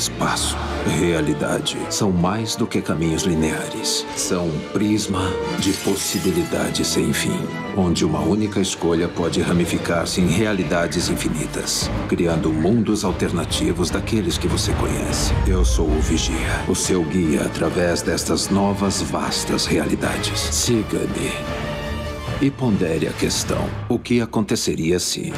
espaço. Realidade são mais do que caminhos lineares. São um prisma de possibilidades sem fim, onde uma única escolha pode ramificar-se em realidades infinitas, criando mundos alternativos daqueles que você conhece. Eu sou o Vigia, o seu guia através destas novas vastas realidades. Siga-me e pondere a questão: o que aconteceria se.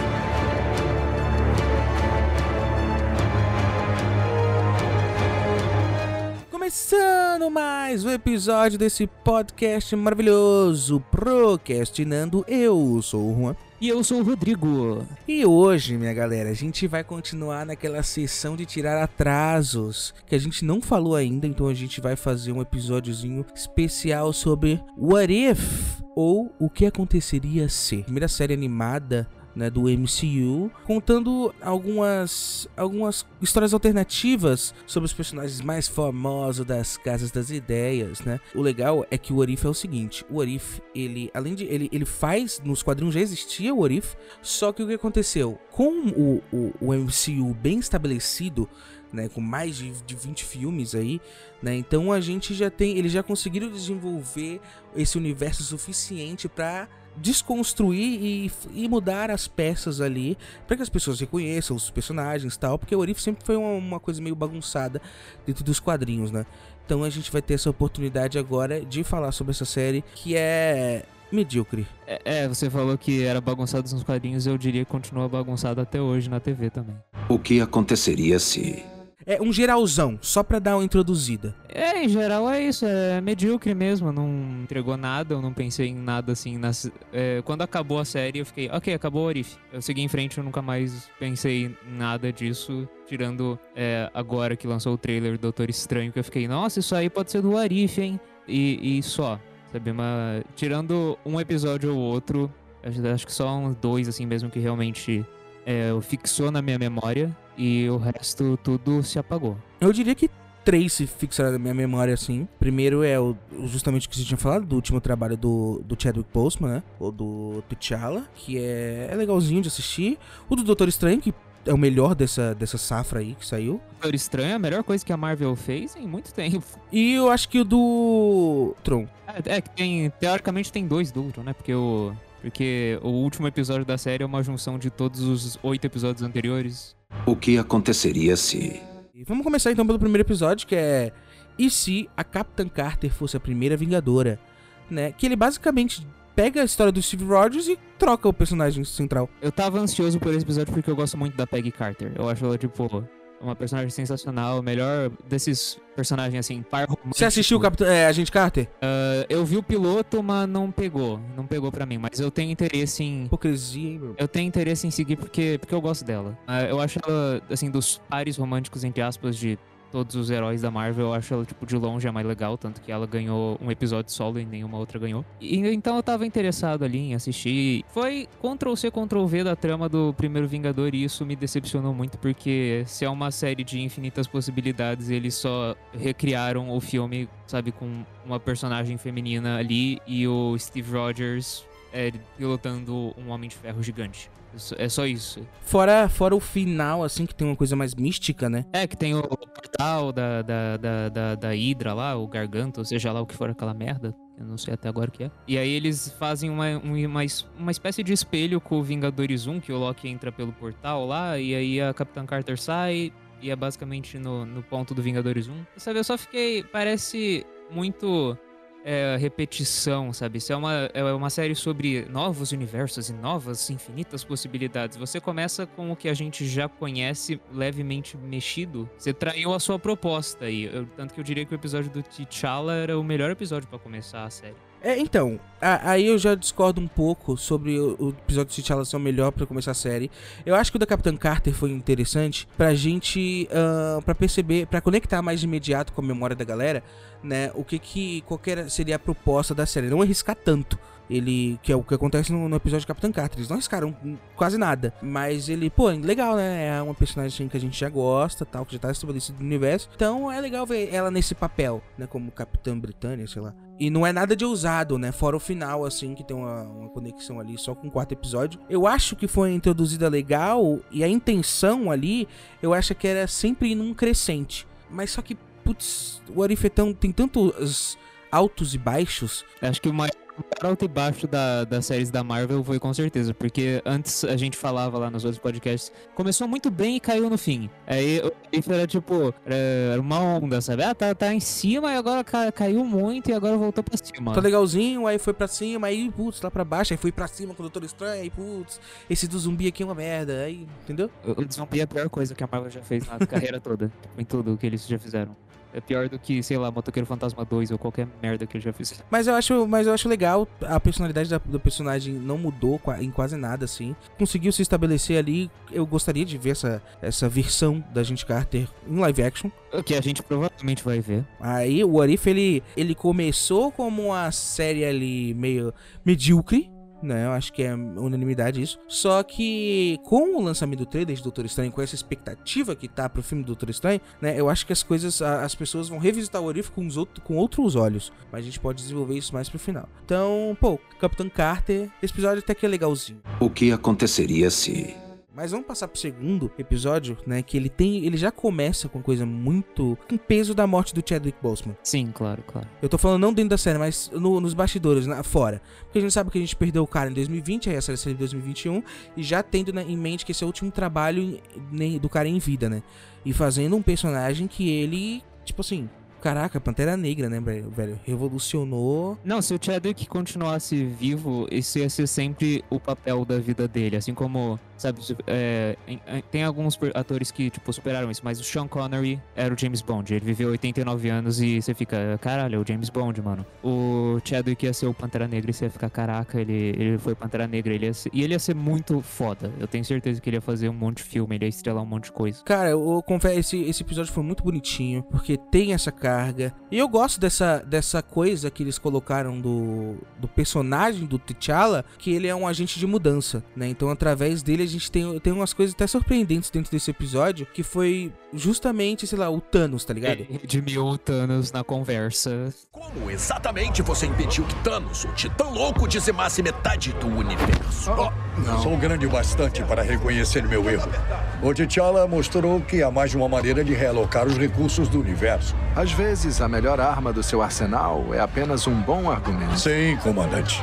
Começando mais um episódio desse podcast maravilhoso, Procrastinando. Eu sou o Juan. E eu sou o Rodrigo. E hoje, minha galera, a gente vai continuar naquela sessão de tirar atrasos que a gente não falou ainda, então a gente vai fazer um episódiozinho especial sobre What If ou o que aconteceria se. Primeira série animada né, do MCU, contando algumas, algumas histórias alternativas sobre os personagens mais famosos das Casas das Ideias, né? O legal é que o Orif é o seguinte, o Orif, ele, além de, ele, ele faz, nos quadrinhos já existia o Orif, só que o que aconteceu? Com o, o, o MCU bem estabelecido, né, com mais de, de 20 filmes aí, né? Então a gente já tem, eles já conseguiram desenvolver esse universo suficiente para desconstruir e, e, mudar as peças ali para que as pessoas reconheçam os personagens tal, porque o Orif sempre foi uma, uma, coisa meio bagunçada dentro dos quadrinhos, né? Então a gente vai ter essa oportunidade agora de falar sobre essa série que é medíocre. É, é você falou que era bagunçado nos quadrinhos, eu diria que continua bagunçado até hoje na TV também. O que aconteceria se é um geralzão, só pra dar uma introduzida. É, em geral é isso, é medíocre mesmo, não entregou nada, eu não pensei em nada assim. Nas, é, quando acabou a série, eu fiquei, ok, acabou o Orif. Eu segui em frente, eu nunca mais pensei em nada disso, tirando é, agora que lançou o trailer do Doutor Estranho, que eu fiquei, nossa, isso aí pode ser do Arif, hein? E, e só, sabe? Mas, tirando um episódio ou outro, acho, acho que só uns dois, assim mesmo, que realmente é, fixou na minha memória e o resto tudo se apagou. Eu diria que três se fixaram na minha memória assim. Primeiro é o, justamente o que você tinha falado, do último trabalho do, do Chadwick Boseman, né? Ou do T'Challa, que é, é legalzinho de assistir. O do Doutor Estranho, que é o melhor dessa, dessa safra aí que saiu. Doutor Estranho é a melhor coisa que a Marvel fez em muito tempo. E eu acho que o do Tron. É, é que tem, teoricamente tem dois do Tron, né? Porque o porque o último episódio da série é uma junção de todos os oito episódios anteriores. O que aconteceria se. Vamos começar então pelo primeiro episódio, que é. E se a Capitã Carter fosse a primeira Vingadora? Né? Que ele basicamente pega a história do Steve Rogers e troca o personagem central. Eu tava ansioso por esse episódio porque eu gosto muito da Peggy Carter. Eu acho ela, tipo, uma personagem sensacional, melhor desses personagens assim, par romântico. Você assistiu o Capitão, é, Agente Carter? Uh, eu vi o piloto, mas não pegou. Não pegou para mim. Mas eu tenho interesse em. Hipocrisia, hein, bro? Eu tenho interesse em seguir porque, porque eu gosto dela. Uh, eu acho ela, assim, dos pares românticos, entre aspas, de todos os heróis da Marvel, eu acho ela, tipo, de longe a mais legal, tanto que ela ganhou um episódio solo e nenhuma outra ganhou. E, então eu tava interessado ali em assistir. Foi Ctrl-C, Ctrl-V da trama do primeiro Vingador e isso me decepcionou muito, porque se é uma série de infinitas possibilidades, eles só recriaram o filme, sabe, com uma personagem feminina ali e o Steve Rogers é, pilotando um Homem de Ferro gigante. É só isso. Fora, fora o final, assim, que tem uma coisa mais mística, né? É, que tem o portal da, da, da, da, da Hydra lá, o Garganta, ou seja lá o que for aquela merda. Eu não sei até agora o que é. E aí eles fazem uma, uma, uma espécie de espelho com o Vingadores 1, que o Loki entra pelo portal lá, e aí a Capitã Carter sai, e é basicamente no, no ponto do Vingadores 1. E, sabe, eu só fiquei. Parece muito é, repetição, sabe? Isso é uma, é uma série sobre novos universos e novas infinitas possibilidades. Você começa com o que a gente já conhece levemente mexido. Você traiu a sua proposta aí. Tanto que eu diria que o episódio do T'Challa era o melhor episódio para começar a série. É, então, a, aí eu já discordo um pouco sobre o, o episódio de T'Challa ser o melhor para começar a série. Eu acho que o da Capitã Carter foi interessante pra gente, uh, pra perceber, pra conectar mais de imediato com a memória da galera, né, o que que, qualquer seria a proposta da série. Não arriscar tanto. Ele. Que é o que acontece no, no episódio de Capitão Carter. Eles não arriscaram quase nada. Mas ele, pô, legal, né? É uma personagem que a gente já gosta, tal, que já tá estabelecido no universo. Então é legal ver ela nesse papel, né? Como Capitã Britânia, sei lá. E não é nada de ousado, né? Fora o final, assim, que tem uma, uma conexão ali só com o quarto episódio. Eu acho que foi introduzida legal e a intenção ali, eu acho que era sempre ir num crescente. Mas só que, putz, o Arifetão tem tantos altos e baixos. Acho que o maior alto e baixo da, das séries da Marvel foi com certeza, porque antes a gente falava lá nos outros podcasts, começou muito bem e caiu no fim. Aí isso era tipo, era uma onda, sabe? Ah, tá, tá em cima e agora ca, caiu muito e agora voltou pra cima. Tá legalzinho, aí foi pra cima, aí putz, lá pra baixo, aí foi pra cima com o Doutor Estranho, aí putz, esse do zumbi aqui é uma merda, aí, entendeu? O, o zumbi é a pior coisa que a Marvel já fez na carreira toda, em tudo que eles já fizeram. É pior do que, sei lá, Motoqueiro Fantasma 2 ou qualquer merda que ele já fez. Mas eu acho, mas eu acho legal, a personalidade da, do personagem não mudou em quase nada, assim. Conseguiu se estabelecer ali. Eu gostaria de ver essa, essa versão da gente Carter em live action. Que a gente provavelmente vai ver. Aí o Arif, ele, ele começou como uma série ali meio medíocre né? Eu acho que é unanimidade isso. Só que com o lançamento do trailer de Doutor Estranho, com essa expectativa que tá pro filme do Doutor Estranho, né? Eu acho que as coisas, as pessoas vão revisitar o Orif com, com outros olhos. Mas a gente pode desenvolver isso mais pro final. Então, pô, Capitão Carter, esse episódio até que é legalzinho. O que aconteceria se mas vamos passar pro segundo episódio, né? Que ele tem. Ele já começa com coisa muito. com peso da morte do Chadwick Boseman. Sim, claro, claro. Eu tô falando não dentro da série, mas no, nos bastidores, na, fora. Porque a gente sabe que a gente perdeu o cara em 2020, aí a série saiu em 2021, e já tendo né, em mente que esse é o último trabalho do cara em vida, né? E fazendo um personagem que ele, tipo assim, Caraca, Pantera Negra, né, velho? Revolucionou. Não, se o Chadwick continuasse vivo, esse ia ser sempre o papel da vida dele. Assim como, sabe, é, tem alguns atores que, tipo, superaram isso, mas o Sean Connery era o James Bond. Ele viveu 89 anos e você fica, caralho, é o James Bond, mano. O Chadwick ia ser o Pantera Negra e você ia ficar, caraca, ele, ele foi Pantera Negra. Ele ser, e ele ia ser muito foda. Eu tenho certeza que ele ia fazer um monte de filme, ele ia estrelar um monte de coisa. Cara, eu confesso, esse, esse episódio foi muito bonitinho, porque tem essa carga. E eu gosto dessa, dessa coisa que eles colocaram do, do personagem do T'Challa, que ele é um agente de mudança, né? Então, através dele, gente tem, tem umas coisas até surpreendentes dentro desse episódio, que foi justamente, sei lá, o Thanos, tá ligado? Ele redimiu o Thanos na conversa. Como exatamente você impediu que Thanos, o titã louco, dizimasse metade do universo? Oh, Sou grande bastante para reconhecer meu erro. O T'Challa mostrou que há mais de uma maneira de realocar os recursos do universo. Às vezes, a melhor arma do seu arsenal é apenas um bom argumento. Sim, comandante.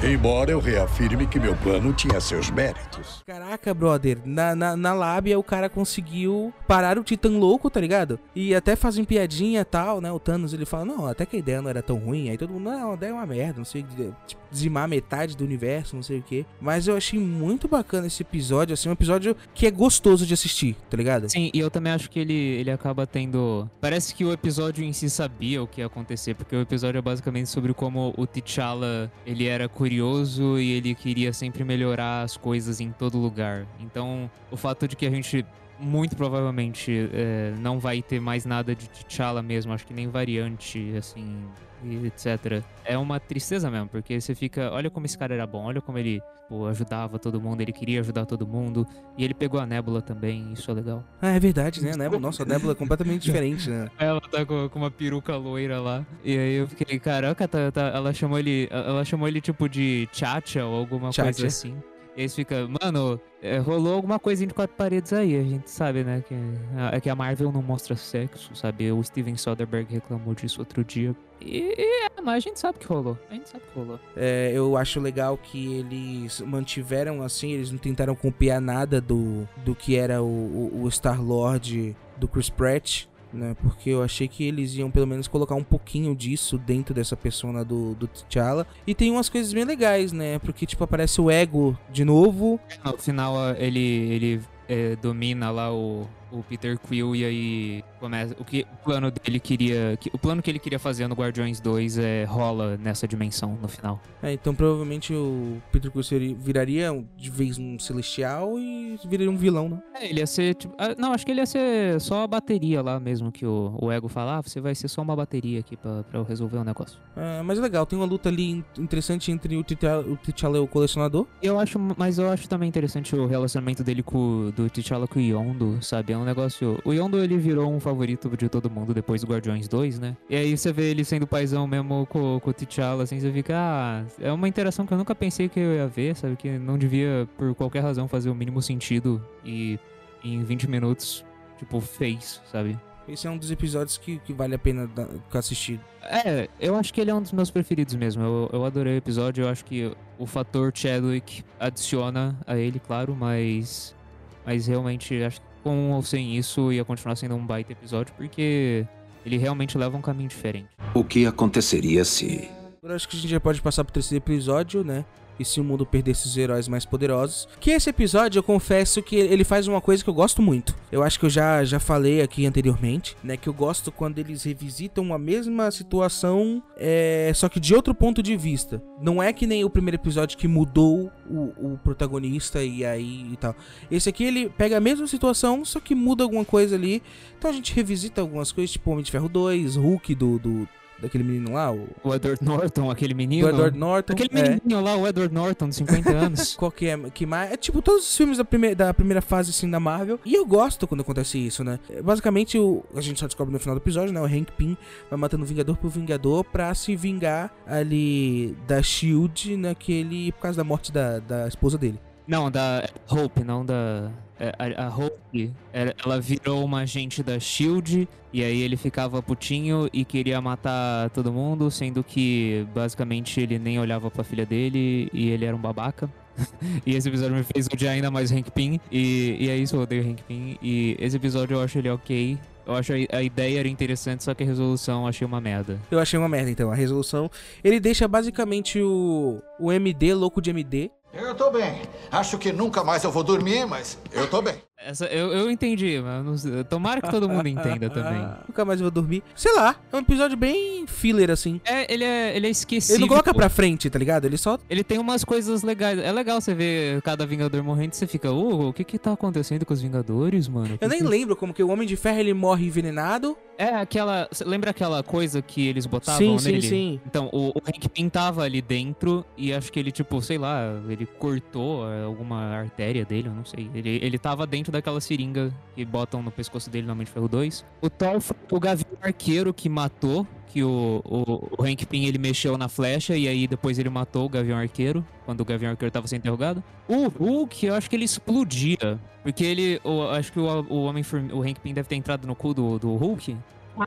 Embora eu reafirme que meu plano tinha seus méritos. Caraca, brother, na, na, na lábia o cara conseguiu parar o Titã louco, tá ligado? E até fazem piadinha e tal, né? O Thanos ele fala, não, até que a ideia não era tão ruim. Aí todo mundo, não, a ideia é uma merda, não sei, tipo, dizimar metade do universo, não sei o que. Mas eu achei muito bacana esse episódio, assim, um episódio que é gostoso de assistir, tá ligado? Sim, e eu também acho que ele, ele acaba tendo. Parece que o episódio em si sabia o que ia acontecer, porque o episódio é basicamente sobre como o T'Challa ele era curioso e ele queria sempre melhorar as coisas em todo lugar. Então, o fato de que a gente muito provavelmente é, não vai ter mais nada de T'Challa mesmo, acho que nem variante, assim, etc. É uma tristeza mesmo, porque você fica, olha como esse cara era bom, olha como ele pô, ajudava todo mundo, ele queria ajudar todo mundo, e ele pegou a Nébula também, isso é legal. Ah, é verdade, né? A Nébula, nossa, a Nébula é completamente diferente, né? Ela tá com, com, uma peruca loira lá, e aí eu fiquei, caraca, tá, tá, ela chamou ele, ela chamou ele tipo de Chacha ou alguma Chacha. coisa assim. E eles ficam, mano, é, rolou alguma coisa de quatro paredes aí. A gente sabe, né? Que, é que a Marvel não mostra sexo, sabe? O Steven Soderbergh reclamou disso outro dia. E, é, mas a gente sabe que rolou. A gente sabe que rolou. É, eu acho legal que eles mantiveram assim, eles não tentaram copiar nada do, do que era o, o, o Star-Lord do Chris Pratt né? Porque eu achei que eles iam pelo menos colocar um pouquinho disso dentro dessa persona do, do T'Challa. E tem umas coisas bem legais, né? Porque, tipo, aparece o Ego de novo. No final, ele, ele é, domina lá o, o Peter Quill e aí começa o que o plano dele queria, que, o plano que ele queria fazer no Guardiões 2 é rola nessa dimensão no final. É, então provavelmente o Peter Quill seria- viraria um- de vez um celestial e viraria um vilão, né? É, ele ia ser tipo, ah, não, acho que ele ia ser só a bateria lá mesmo que o, o Ego fala, ah, você vai ser só uma bateria aqui eu resolver o negócio. É, mas é legal, tem uma luta ali in- interessante entre o T'Challa e o colecionador. Eu acho, mas eu acho também interessante o relacionamento dele com do T'Challa com o Yondo, sabe? Um negócio. O Yondo ele virou um favorito de todo mundo depois do Guardiões 2, né? E aí você vê ele sendo paizão mesmo com, com o T'Challa, assim, você fica, ah, é uma interação que eu nunca pensei que eu ia ver, sabe? Que não devia, por qualquer razão, fazer o mínimo sentido e em 20 minutos, tipo, fez, sabe? Esse é um dos episódios que, que vale a pena da- assistido. É, eu acho que ele é um dos meus preferidos mesmo. Eu, eu adorei o episódio. Eu acho que o fator Chadwick adiciona a ele, claro, mas. Mas realmente, acho que com ou sem isso ia continuar sendo um baita episódio, porque ele realmente leva um caminho diferente. O que aconteceria se. Agora acho que a gente já pode passar pro terceiro episódio, né? E se o mundo perdesse os heróis mais poderosos. Que esse episódio, eu confesso que ele faz uma coisa que eu gosto muito. Eu acho que eu já, já falei aqui anteriormente, né? Que eu gosto quando eles revisitam a mesma situação, é, só que de outro ponto de vista. Não é que nem o primeiro episódio que mudou o, o protagonista e aí e tal. Esse aqui ele pega a mesma situação, só que muda alguma coisa ali. Então a gente revisita algumas coisas, tipo Homem de Ferro 2, Hulk do, do daquele menino lá, o O Edward Norton, aquele menino. do Edward Norton. Aquele é. menininho lá, o Edward Norton, de 50 anos. Qual que é que mais? É tipo todos os filmes da primeira, da primeira fase assim da Marvel. E eu gosto quando acontece isso, né? É, Basicamente, o, a gente só descobre no final do episódio, né? O Hank Pym vai matando Vingador por Vingador pra se vingar ali da Shield naquele. por causa da morte da, da esposa dele. Não, da Hope, não da. É, A, a Hope, ela virou uma agente da Shield e aí ele ficava putinho e queria matar todo mundo, sendo que basicamente ele nem olhava pra filha dele e ele era um babaca. e esse episódio me fez odiar ainda mais Hank Pym. E, e é isso, eu odeio Hank Pym. E esse episódio eu acho ele ok. Eu acho a ideia era interessante, só que a resolução eu achei uma merda. Eu achei uma merda, então. A resolução. Ele deixa basicamente o, o MD, louco de MD. Eu tô bem. Acho que nunca mais eu vou dormir, mas eu tô bem. Essa, eu, eu entendi, mas não tomara que todo mundo entenda também. Nunca mais vou dormir. Sei lá, é um episódio bem filler, assim. É, ele é, ele é esquecido. Ele não coloca pra frente, tá ligado? Ele só Ele tem umas coisas legais. É legal você ver cada Vingador morrendo e você fica, ô, o que que tá acontecendo com os Vingadores, mano? Eu nem lembro como que o Homem de Ferro ele morre envenenado. É aquela. Lembra aquela coisa que eles botavam Sim, sim, nele? sim. Então, o, o Hank Pym tava ali dentro e acho que ele, tipo, sei lá, ele cortou alguma artéria dele, eu não sei. Ele, ele tava dentro daquela seringa que botam no pescoço dele no Homem de Ferro 2. O Thor foi o Gavião Arqueiro que matou, que o, o, o Hank Pym ele mexeu na flecha e aí depois ele matou o Gavião Arqueiro, quando o Gavião Arqueiro tava sendo interrogado. O Hulk, eu acho que ele explodia. Porque ele, o, acho que o, o Homem o Hank Pym deve ter entrado no cu do, do Hulk.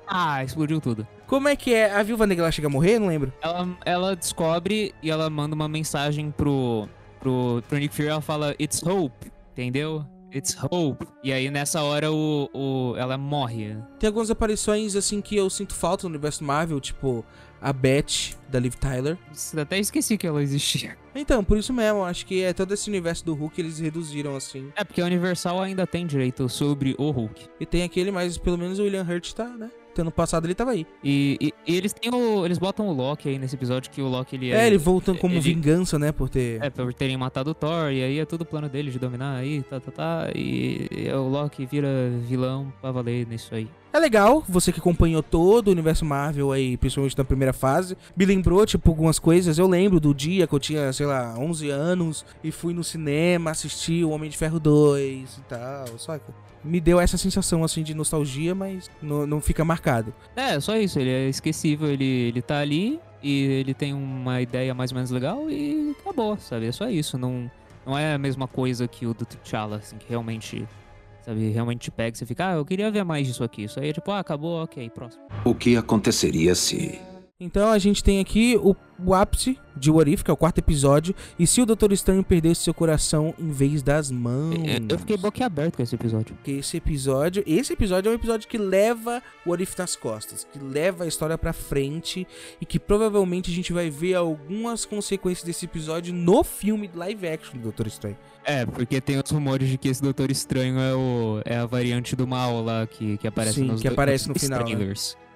Ah, explodiu tudo. Como é que é? A Viúva Negra ela chega a morrer? Eu não lembro. Ela, ela descobre e ela manda uma mensagem pro, pro, pro Nick Fury. Ela fala, It's hope, entendeu? It's hope. E aí nessa hora o, o, ela morre. Tem algumas aparições assim que eu sinto falta no universo Marvel, tipo a Beth da Liv Tyler. Até esqueci que ela existia. Então, por isso mesmo, acho que é todo esse universo do Hulk eles reduziram assim. É, porque a Universal ainda tem direito sobre o Hulk. E tem aquele, mas pelo menos o William Hurt tá, né? Ano passado ele tava aí. E, e- e eles têm o. Eles botam o Loki aí nesse episódio que o Loki ele É, ele voltando como ele- vingança, né? Por ter. É, por terem matado o Thor, e aí é tudo plano dele de dominar aí, tá, tá, tá. E, e o Loki vira vilão pra valer nisso aí. É legal, você que acompanhou todo o universo Marvel aí, principalmente na primeira fase, me lembrou, tipo, algumas coisas. Eu lembro do dia que eu tinha, sei lá, 11 anos e fui no cinema assistir o Homem de Ferro 2 e tal, saca? Me deu essa sensação, assim, de nostalgia, mas não, não fica marcado. É, só isso, ele é esquecível, ele, ele tá ali e ele tem uma ideia mais ou menos legal e acabou, sabe? É só isso, não, não é a mesma coisa que o do T'Challa, assim, que realmente, sabe, realmente te pega e você fica, ah, eu queria ver mais disso aqui. Isso aí é tipo, ah, acabou, ok, próximo. O que aconteceria se. Então a gente tem aqui o, o ápice de What If, que é o quarto episódio. E se o Doutor Estranho perdesse seu coração em vez das mãos? Eu fiquei boquiaberto com esse episódio. Porque esse episódio, esse episódio é um episódio que leva o What If nas costas, que leva a história pra frente e que provavelmente a gente vai ver algumas consequências desse episódio no filme live action do Doutor Estranho. É, porque tem os rumores de que esse Doutor Estranho é, o, é a variante do mal lá que, que aparece Sim, nos que aparece no final, né?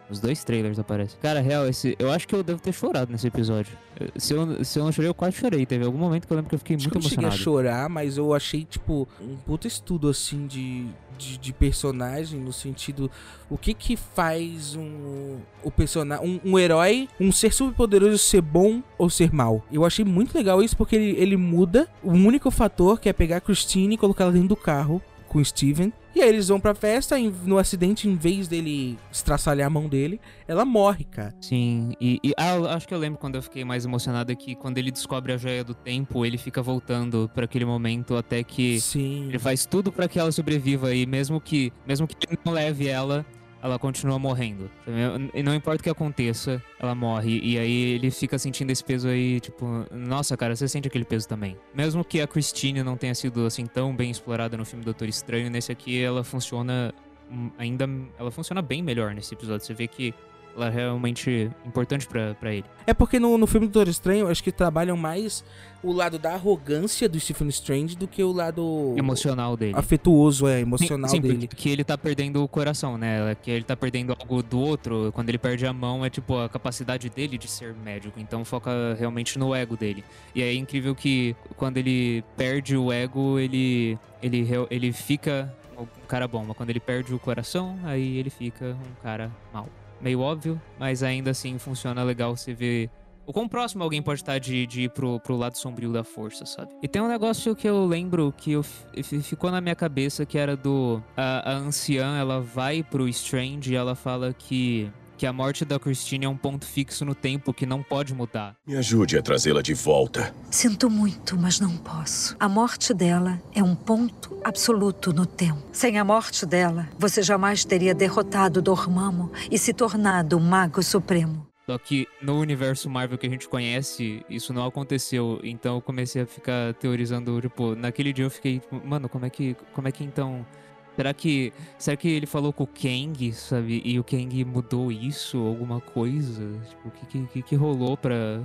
Os dois trailers aparecem. Cara, real, esse, eu acho que eu devo ter chorado nesse episódio. Eu- Se eu, se eu não chorei, eu quase chorei. Teve algum momento que eu lembro que eu fiquei Acho muito eu não cheguei a emocionado. chorar, mas eu achei, tipo, um puta estudo, assim, de, de, de personagem, no sentido... O que que faz um, o personagem, um, um herói, um ser superpoderoso ser bom ou ser mal? Eu achei muito legal isso, porque ele, ele muda o único fator, que é pegar a Christine e colocar ela dentro do carro com o Steven. E aí eles vão pra festa, em- no acidente, em vez dele estraçalhar a mão dele, ela morre, cara. Sim, e, e- ah, acho que eu lembro quando eu fiquei mais emocionado é que quando ele descobre a joia do tempo, ele fica voltando pra aquele momento até que Sim. ele faz tudo pra que ela sobreviva e mesmo que mesmo que ele não leve ela, ela continua morrendo. E não importa o que aconteça, ela morre e aí ele fica sentindo esse peso aí, tipo, nossa, cara, você sente aquele peso também. Mesmo que a Christine não tenha sido assim tão bem explorada no filme Doutor Estranho, nesse aqui ela funciona ainda ela funciona bem melhor nesse episódio. Você vê que ela é realmente importante pra, pra ele. É porque no, no filme do Doutor Estranho, acho que trabalham mais o lado da arrogância do Stephen Strange do que o lado Emocional dele. afetuoso, é, emocional sim, sim, dele. porque ele tá perdendo o coração, né? Que ele tá perdendo algo do outro. Quando ele perde a mão, é tipo a capacidade dele de ser médico. Então foca realmente no ego dele. E é incrível que quando ele perde o ego, ele, ele, ele fica um cara bom. Mas quando ele perde o coração, aí ele fica um cara mal. Meio óbvio, mas ainda assim funciona legal você ver o quão próximo alguém pode estar de, de ir pro, pro lado sombrio da força, sabe? E tem um negócio que eu lembro que eu, ficou na minha cabeça que era do. A, a anciã, ela vai pro Strange e ela fala que. Que a morte da Christine é um ponto fixo no tempo que não pode mudar. Me ajude a trazê-la de volta. Sinto muito, mas não posso. A morte dela é um ponto absoluto no tempo. Sem a morte dela, você jamais teria derrotado Dormammu e se tornado o Mago Supremo. Só que no universo Marvel que a gente conhece, isso não aconteceu. Então eu comecei a ficar teorizando, tipo, naquele dia eu fiquei, tipo, mano, como é que, como é que então. Será que, será que ele falou com o Kang, sabe? E o Kang mudou isso, alguma coisa? Tipo, o que, que, que, rolou pra.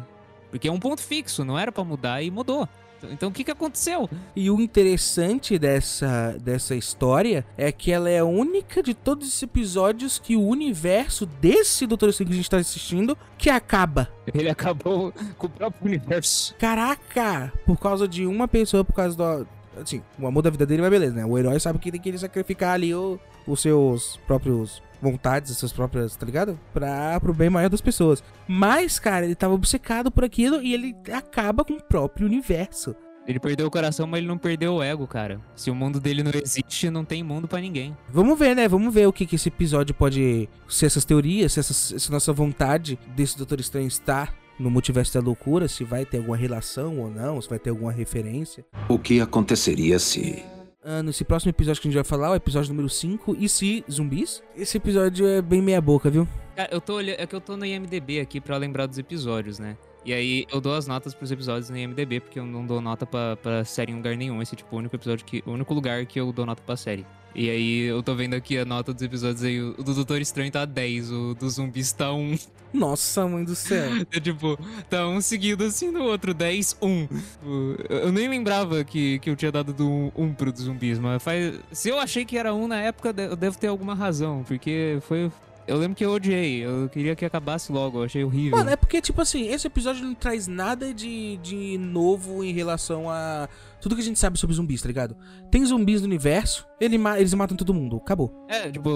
Porque é um ponto fixo, não era pra mudar e mudou. Então o que, que aconteceu? E o interessante dessa, dessa história é que ela é a única de todos esses episódios que o universo desse Doutor Estranho que a gente tá assistindo que acaba. Ele acabou com o próprio universo. Caraca! Por causa de uma pessoa, por causa do. Assim, o amor da vida dele vai beleza, né? O herói sabe que tem que sacrificar ali o, os seus próprios vontades, as suas próprias, tá ligado? Pra, pro bem maior das pessoas. Mas, cara, ele tava obcecado por aquilo e ele acaba com o próprio universo. Ele perdeu o coração, mas ele não perdeu o ego, cara. Se o mundo dele não existe, não tem mundo pra ninguém. Vamos ver, né? Vamos ver o que, que esse episódio pode. Se essas teorias, se essa, se nossa vontade desse Doutor Estranho estar no multiverso da loucura, se vai ter alguma relação ou não, se vai ter alguma referência. O que aconteceria se. Ah, nesse próximo episódio que a gente vai falar, o episódio número 5, e se zumbis? Esse episódio é bem meia boca, viu? Cara, eu tô olhando. É que eu tô no IMDB aqui pra lembrar dos episódios, né? E aí eu dou as notas pros episódios no IMDB, porque eu não dou nota pra, pra série em lugar nenhum. Esse é tipo o único episódio que. O único lugar que eu dou nota pra série. E aí eu tô vendo aqui a nota dos episódios aí. O do Doutor Estranho tá 10, o do zumbis tá 1. Nossa, mãe do céu. É tipo, tá um seguido assim no outro, 10, 1. Tipo, eu- nem lembrava que, que eu tinha dado do 1 pro dos zumbis, mas faz. Se eu achei que era 1 na época, eu devo ter alguma razão, porque foi. Eu lembro que eu odiei, eu queria que acabasse logo, eu achei horrível. Mano, é porque, tipo assim, esse episódio não traz nada de, de novo em relação a tudo que a gente sabe sobre zumbis, tá ligado? Tem zumbis no universo, ele ma- eles matam todo mundo, acabou. É, tipo,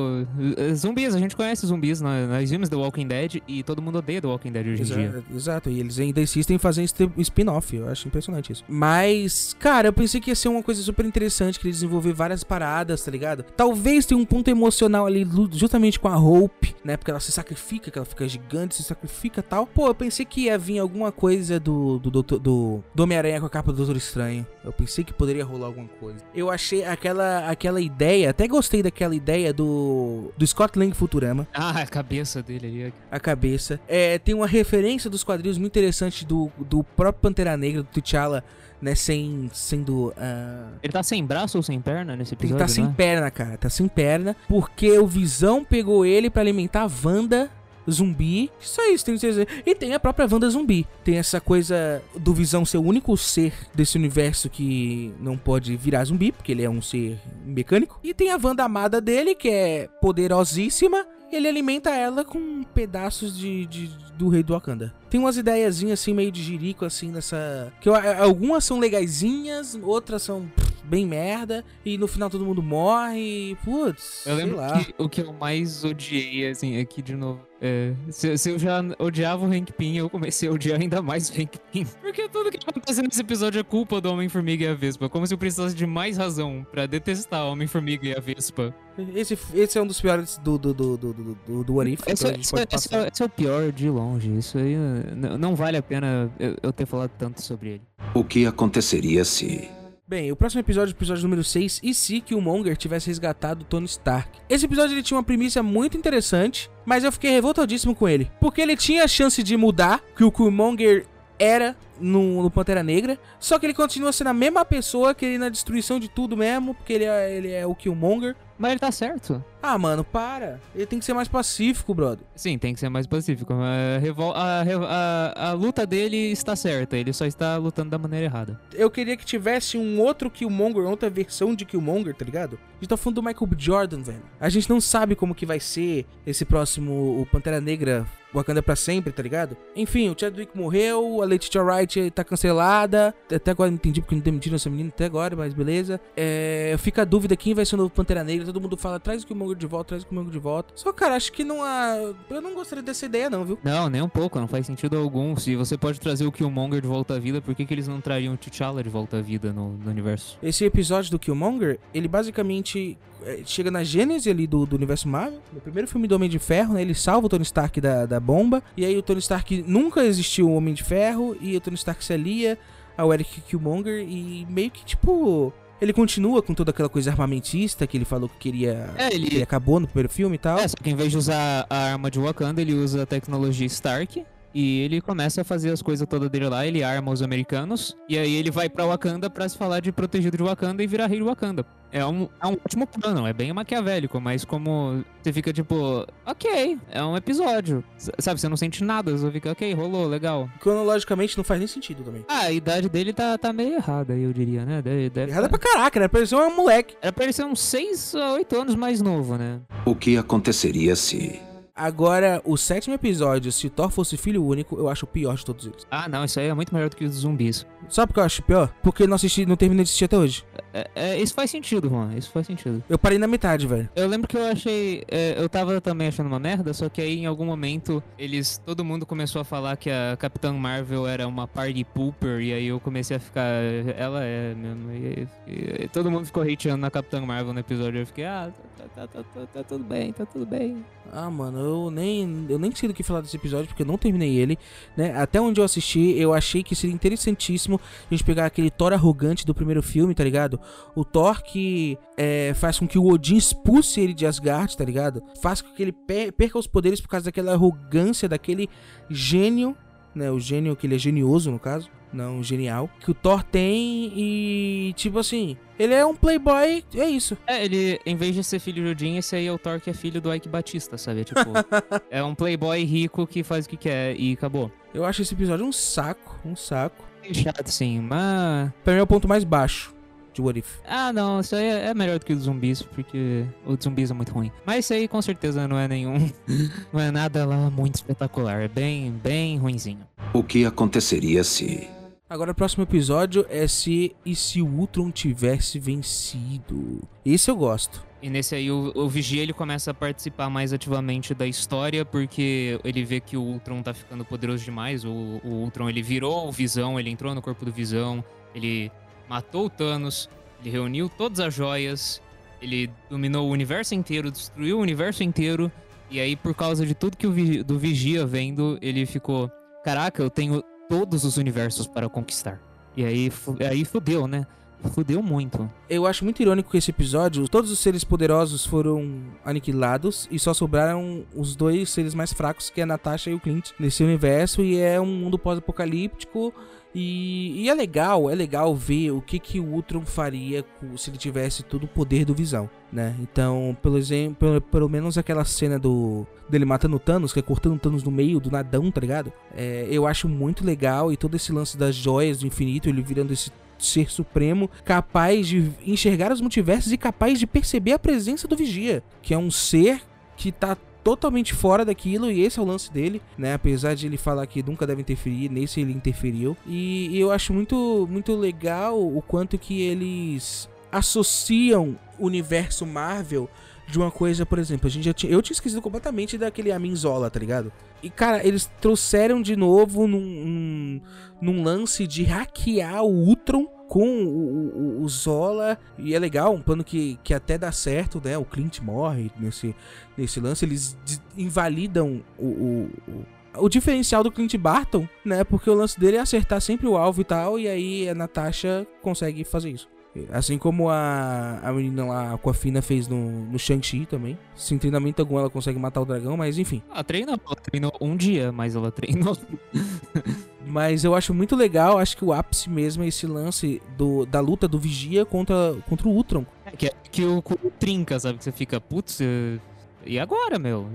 eh, zumbis, a gente conhece zumbis, nós, nós vimos The Walking Dead e todo mundo odeia The Walking Dead hoje em dia. Exato, exato, e eles ainda insistem em fazer spin-off, eu acho impressionante isso. Mas, cara, eu pensei que ia ser uma coisa super interessante, que eles desenvolver várias paradas, tá ligado? Talvez tenha um ponto emocional ali, justamente com a Hope, né? Porque ela se sacrifica, que ela fica gigante, se sacrifica e tal. Pô, eu pensei que ia vir alguma coisa do do, doutor- do, do Homem-Aranha com a capa do Doutor Estranho. Eu pensei que poderia rolar alguma coisa. Eu achei aquela, aquela ideia, até gostei daquela ideia do, do Scott Lang Futurama. Ah, a cabeça dele aí. A cabeça. É, tem uma referência dos quadrinhos muito interessante do, do próprio Pantera Negra, do T'Challa, né, sem, sendo... Uh... Ele tá sem braço ou sem perna nesse episódio, Ele tá sem né? perna, cara, tá sem perna, porque o Visão pegou ele para alimentar a Wanda zumbi. Só isso, tem dizer. E tem a própria Wanda zumbi. Tem essa coisa do Visão ser o único ser desse universo que não pode virar zumbi, porque ele é um ser mecânico. E tem a Wanda amada dele, que é poderosíssima. Ele alimenta ela com pedaços de, de do rei do Wakanda. Tem umas ideiazinhas assim, meio de jirico, assim, nessa. Que eu, algumas são legaisinhas, outras são bem merda, e no final todo mundo morre. Putz. Eu lembro lá. que o que eu mais odiei, assim, aqui de novo. É, se, se, eu já odiava o Hank Pym, eu comecei a odiar ainda mais o Hank Pym. Porque tudo que acontece nesse episódio é culpa do Homem-Formiga e a Vespa. Como se eu precisasse de mais razão para detestar o Homem-Formiga e a Vespa. Esse, esse é um dos piores do, do, do, do, do, do What If, esse, então esse, esse, é, esse, é, o pior de longe. Isso aí não, não vale a pena eu, eu ter falado tanto sobre ele. O que aconteceria se Bem, o próximo episódio, episódio número 6, e se que o Monger tivesse resgatado Tony Stark. Esse episódio ele tinha uma premissa muito interessante, mas eu fiquei revoltadíssimo com ele. Porque ele tinha a chance de mudar, que o Killmonger era no, no, Pantera Negra. Só que ele continua sendo a mesma pessoa, que ele na destruição de tudo mesmo, porque ele é, ele é o Killmonger. Mas ele tá certo. Ah, mano, para. Ele tem que ser mais pacífico, brother. Sim, tem que ser mais pacífico. A, revol... a, a, a, luta dele está certa, ele só está lutando da maneira errada. Eu queria que tivesse um outro Killmonger, outra versão de Killmonger, tá ligado? A gente tá falando do Michael B. Jordan, velho. A gente não sabe como que vai ser esse próximo o Pantera Negra Wakanda pra sempre, tá ligado? Enfim, o Chadwick morreu, a Letitia Wright tá cancelada. Até agora não entendi porque não demitiram essa menina até agora, mas beleza. É, fica a dúvida quem vai ser o novo Pantera Negra. Todo mundo fala, traz o Killmonger de volta, traz o Killmonger de volta. Só, cara, acho que não há... Eu não gostaria dessa ideia não, viu? Não, nem um pouco, não faz sentido algum. Se você pode trazer o Killmonger de volta à vida, por que, que eles não trariam o T'Challa de volta à vida no, no universo? Esse episódio do Killmonger, ele basicamente é, chega na gênese ali do, do, universo Marvel. No primeiro filme do Homem de Ferro, né? Ele salva o Tony Stark da, da bomba. E aí o Tony Stark nunca existiu o Homem de Ferro. E o Tony Stark se alia ao Eric Killmonger. E meio que tipo. Ele continua com toda aquela coisa armamentista que ele falou que queria. É, ele... Que ele acabou no primeiro filme e tal. É, só que em vez de usar a arma de Wakanda, ele usa a tecnologia Stark. E ele começa a fazer as coisas todas dele lá, ele arma os americanos. E aí ele vai pra Wakanda pra se falar de protegido de Wakanda e virar rei de Wakanda. É um, é um ótimo plano, é bem maquiavélico, mas como você fica tipo, ok, é um episódio. Sabe, você não sente nada, você fica, ok, rolou, legal. Cronologicamente não faz nem sentido também. Ah, a idade dele tá, tá meio errada, eu diria, né? Deve, deve errada pra caraca, né? Parecia um moleque. Era pra ele ser uns 6 a 8 anos mais novo, né? O que aconteceria se Agora, o sétimo episódio, se Thor fosse filho único, eu acho o pior de todos eles. Ah, não, isso aí é muito melhor do que os zumbis. Sabe por que eu acho pior? Porque não assisti, não terminei de assistir até hoje. É, é, isso faz sentido, Juan, isso faz sentido. Eu parei na metade, velho. Eu lembro que eu achei. É, eu tava também achando uma merda, só que aí em algum momento eles. Todo mundo começou a falar que a Capitã Marvel era uma party pooper, e aí eu comecei a ficar. Ela é mesmo. E, e, e, todo mundo ficou hateando na Capitã Marvel no episódio. Eu fiquei, ah, tá, tá, tá, tá, tá tudo bem, tá tudo bem. Ah, mano, eu nem, eu nem sei do que falar desse episódio porque eu não terminei ele, né? Até onde eu assisti, eu achei que seria interessantíssimo a gente pegar aquele Thor arrogante do primeiro filme, tá ligado? O Thor que é, faz com que o Odin expulse ele de Asgard, tá ligado? Faz com que ele perca os poderes por causa daquela arrogância, daquele gênio, né? O gênio que ele é genioso, no caso não genial, que o Thor tem e, tipo assim, ele é um playboy, é isso. É, ele, em vez de ser filho de Odin, esse aí é o Thor que é filho do Ike Batista, sabe? Tipo, é um playboy rico que faz o que quer e acabou. Eu acho esse episódio um saco, um saco. É chato, sim, mas... Pra mim é o ponto mais baixo de What If. Ah, não, isso aí é, é melhor do que os zumbis, porque o zumbis é muito ruim. Mas isso aí com certeza não é nenhum. não é nada lá muito espetacular. É bem, bem ruinzinho. O que aconteceria se Agora o próximo episódio é se e se o Ultron tivesse vencido. Esse eu gosto. E nesse aí o, o Vigia ele começa a participar mais ativamente da história porque ele vê que o Ultron tá ficando poderoso demais. O, o Ultron ele virou o Visão, ele entrou no corpo do Visão, ele matou o Thanos, ele reuniu todas as joias, ele dominou o universo inteiro, destruiu o universo inteiro. E aí por causa de tudo que o do Vigia vendo, ele ficou, caraca, eu tenho todos os universos para conquistar. E aí, aí fudeu, né? fudeu muito. Eu acho muito irônico que esse episódio, todos os seres poderosos foram aniquilados e só sobraram os dois seres mais fracos, que é a Natasha e o Clint, nesse universo. E é um mundo pós-apocalíptico. E, e, é legal, é legal ver o que, que o Ultron faria se ele tivesse todo o poder do Visão, né? Então, pelo exemplo, pelo, pelo menos aquela cena do dele matando o Thanos, que é cortando o Thanos no meio do nadão, tá ligado? É, eu acho muito legal e todo esse lance das joias do infinito, ele virando esse ser supremo, capaz de enxergar os multiversos e capaz de perceber a presença do Vigia, que é um ser que tá totalmente fora daquilo e esse é o lance dele, né? Apesar de ele falar que nunca deve interferir, nesse ele interferiu. E, eu acho muito muito legal o quanto que eles associam o universo Marvel de uma coisa, por exemplo, a gente já tinha, eu tinha esquecido completamente daquele Amin Zola, tá ligado? E cara, eles trouxeram de novo num, num, num lance de hackear o Ultron com o, o, o, Zola. E é legal, um plano que, que até dá certo, né? O Clint morre nesse, nesse lance. Eles invalidam o, o, o, diferencial do Clint Barton, né? Porque o lance dele é acertar sempre o alvo e tal. E aí a Natasha consegue fazer isso. Assim como a, a menina lá, a Aquafina, fez no, no Shang-Chi também. Sem treinamento algum ela consegue matar o dragão, mas enfim. Ela treinou, ela treinou um dia, mas ela treinou. mas eu acho muito legal, acho que o ápice mesmo é esse lance do, da luta do Vigia contra, contra o Ultron. É, que, é, que o, o trinca, sabe? Que você fica, putz, e agora, meu?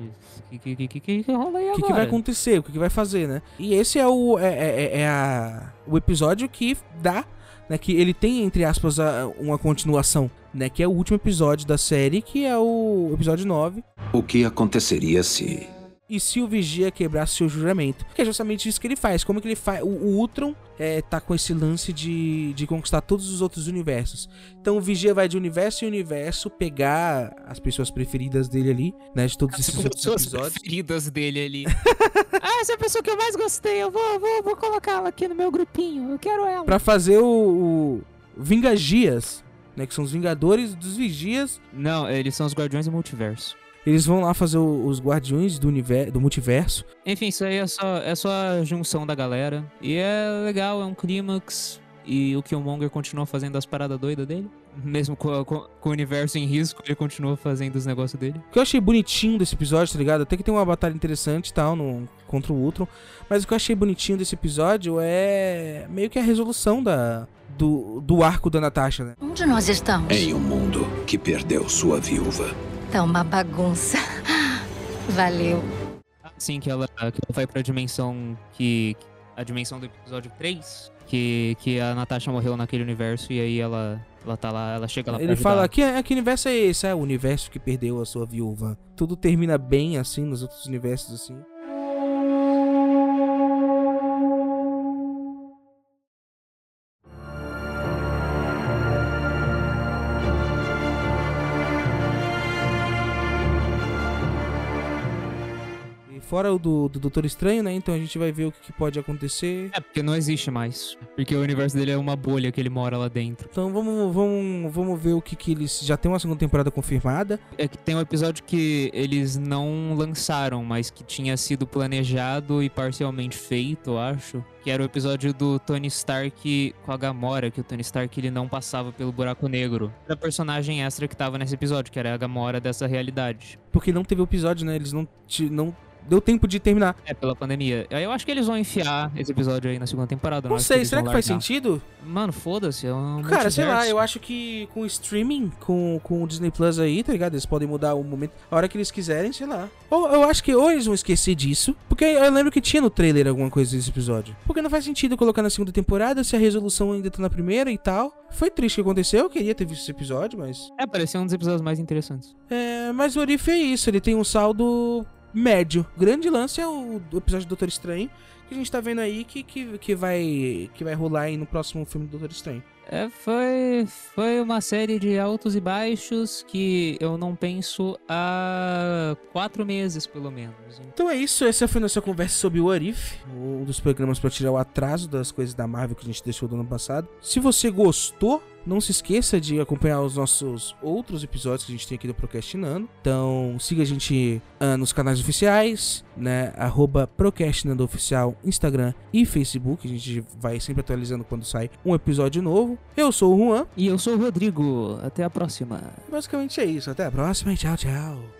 O que, que, que, que, rola aí agora? O que, que, vai acontecer? O que, que vai fazer, né? E esse é o, é, é, é a, o episódio que dá né, que ele tem, entre aspas, uma continuação, né, que é o último episódio da série, que é o episódio 9. O que aconteceria se e se o Vigia quebrasse seu juramento. Que é justamente isso que ele faz. Como que ele faz? O, o Ultron é, tá com esse lance de, de conquistar todos os outros universos. Então o Vigia vai de universo em universo pegar as pessoas preferidas dele ali, né? De todos as esses outros episódios. preferidas dele ali. ah, essa é a pessoa que eu mais gostei. Eu vou, vou, vou colocá-la aqui no meu grupinho. Eu quero ela. Pra fazer o, o Vingagias, né? Que são os Vingadores dos Vigias. Não, eles são os Guardiões do Multiverso. Eles vão lá fazer os guardiões do, universo, do multiverso. Enfim, isso aí é só, é só a junção da galera. E é legal, é um clímax. E o Killmonger continua fazendo as paradas doidas dele. Mesmo com, com, com, o universo em risco, ele continua fazendo os negócios dele. O que eu achei bonitinho desse episódio, tá ligado? Até que tem uma batalha interessante e tal no, contra o Ultron. Mas o que eu achei bonitinho desse episódio é meio que a resolução da, do, do arco da Natasha, né? Onde nós estamos? Em um mundo que perdeu sua viúva. Tá uma bagunça. Valeu. Sim, que ela, que ela vai pra dimensão que. A dimensão do episódio 3. Que, que a Natasha morreu naquele universo e aí ela, ela tá lá, ela chega lá Ele fala, que, que universo é esse? É o universo que perdeu a sua viúva. Tudo termina bem assim nos outros universos assim. Fora o do, do Doutor Estranho, né? Então a gente vai ver o que, que, pode acontecer. É, porque não existe mais. Porque o universo dele é uma bolha que ele mora lá dentro. Então vamos, vamos, vamos ver o que, que eles. Já tem uma segunda temporada confirmada. É que tem um episódio que eles não lançaram, mas que tinha sido planejado e parcialmente feito, eu acho. Que era o episódio do Tony Stark com a Gamora, que o Tony Stark ele não passava pelo buraco negro. Era a personagem extra que tava nesse episódio, que era a Gamora dessa realidade. Porque não teve episódio, né? Eles não, não deu tempo de terminar. É, pela pandemia. Aí eu acho que eles vão enfiar esse episódio aí na segunda temporada. Não, não sei, que será que faz sentido? Mano, foda-se. É um Cara, sei lá, eu acho que com streaming, com, com o Disney Plus aí, tá ligado? Eles podem mudar o momento, a hora que eles quiserem, sei lá. Ou eu acho que ou eles vão esquecer disso, porque eu lembro que tinha no trailer alguma coisa desse episódio. Porque não faz sentido colocar na segunda temporada se a resolução ainda tá na primeira e tal. Foi triste o que aconteceu, eu queria ter visto esse episódio, mas. É, parecia um dos episódios mais interessantes. É, mas o Orif é isso, ele tem um saldo médio. Grande lance é o, episódio do Doutor Estranho, que a gente tá vendo aí que, que, que, vai, que vai rolar aí no próximo filme do Doutor Estranho. É, foi, foi uma série de altos e baixos que eu não penso há quatro meses, pelo menos. Então é isso, essa foi nossa conversa sobre o Arif, um dos programas para tirar o atraso das coisas da Marvel que a gente deixou do ano passado. Se você gostou, Não se esqueça de acompanhar os nossos outros episódios que a gente tem aqui do Procrastinando. Então, siga a gente uh, nos canais oficiais, né? Arroba Procrastinando Oficial, Instagram e Facebook. A gente vai sempre atualizando quando sai um episódio novo. Eu sou o Juan. E eu sou o Rodrigo. Até a próxima. Basicamente é isso. Até a próxima e tchau, tchau.